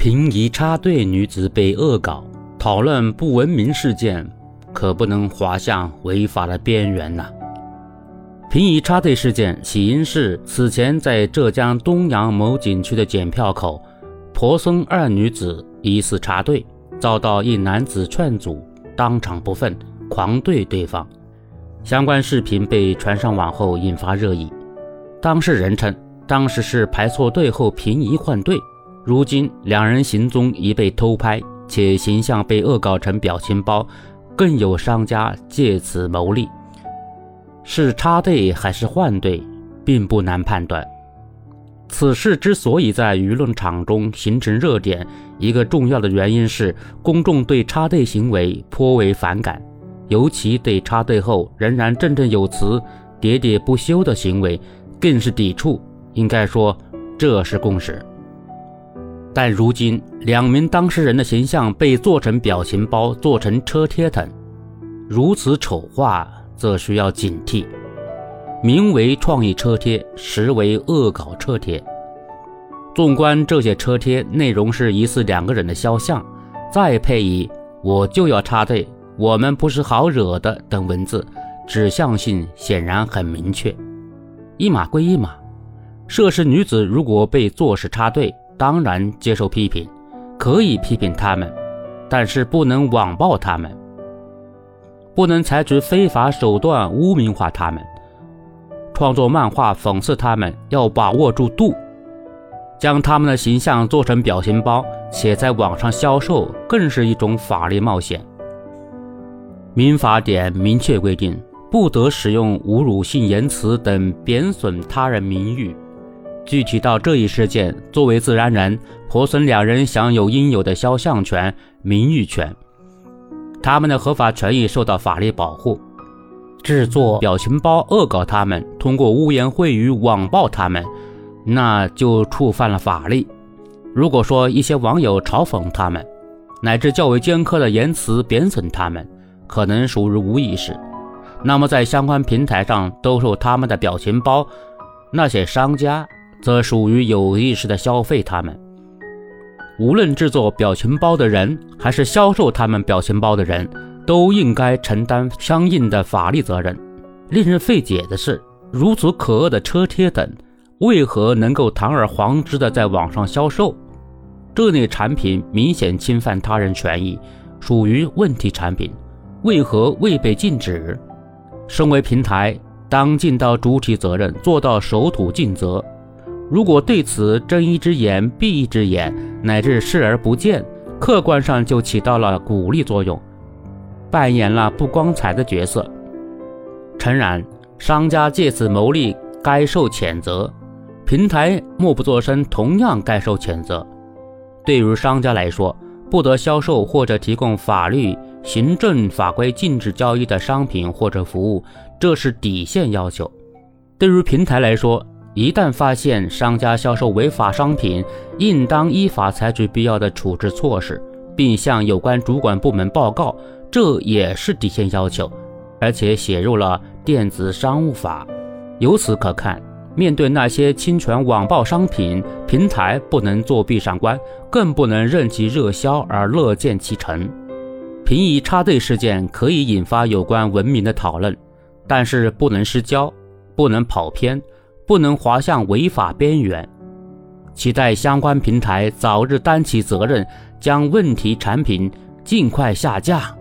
平移插队女子被恶搞，讨论不文明事件，可不能滑向违法的边缘呐。平移插队事件起因是此前在浙江东阳某景区的检票口，婆孙二女子疑似插队，遭到一男子劝阻，当场不忿，狂怼对方。相关视频被传上网后引发热议。当事人称，当时是排错队后平移换队。如今两人行踪已被偷拍，且形象被恶搞成表情包，更有商家借此牟利。是插队还是换队，并不难判断。此事之所以在舆论场中形成热点，一个重要的原因是公众对插队行为颇为反感，尤其对插队后仍然振振有词、喋喋不休的行为更是抵触。应该说，这是共识。但如今，两名当事人的形象被做成表情包、做成车贴等，如此丑化，则需要警惕。名为创意车贴，实为恶搞车贴。纵观这些车贴，内容是疑似两个人的肖像，再配以“我就要插队，我们不是好惹的”等文字，指向性显然很明确。一码归一码，涉事女子如果被做是插队，当然接受批评，可以批评他们，但是不能网暴他们，不能采取非法手段污名化他们。创作漫画讽刺他们要把握住度，将他们的形象做成表情包，且在网上销售，更是一种法律冒险。民法典明确规定，不得使用侮辱性言辞等贬损他人名誉。具体到这一事件，作为自然人，婆孙两人享有应有的肖像权、名誉权，他们的合法权益受到法律保护。制作表情包恶搞他们，通过污言秽语网暴他们，那就触犯了法律。如果说一些网友嘲讽他们，乃至较为尖刻的言辞贬损他们，可能属于无意识，那么在相关平台上兜售他们的表情包，那些商家。则属于有意识的消费他们。无论制作表情包的人，还是销售他们表情包的人，都应该承担相应的法律责任。令人费解的是，如此可恶的车贴等，为何能够堂而皇之的在网上销售？这类产品明显侵犯他人权益，属于问题产品，为何未被禁止？身为平台，当尽到主体责任，做到守土尽责。如果对此睁一只眼闭一只眼，乃至视而不见，客观上就起到了鼓励作用，扮演了不光彩的角色。诚然，商家借此牟利，该受谴责；平台默不作声，同样该受谴责。对于商家来说，不得销售或者提供法律、行政法规禁止交易的商品或者服务，这是底线要求。对于平台来说，一旦发现商家销售违法商品，应当依法采取必要的处置措施，并向有关主管部门报告，这也是底线要求，而且写入了电子商务法。由此可看，面对那些侵权网暴商品，平台不能作壁上观，更不能任其热销而乐见其成。平移插队事件可以引发有关文明的讨论，但是不能失焦，不能跑偏。不能滑向违法边缘，期待相关平台早日担起责任，将问题产品尽快下架。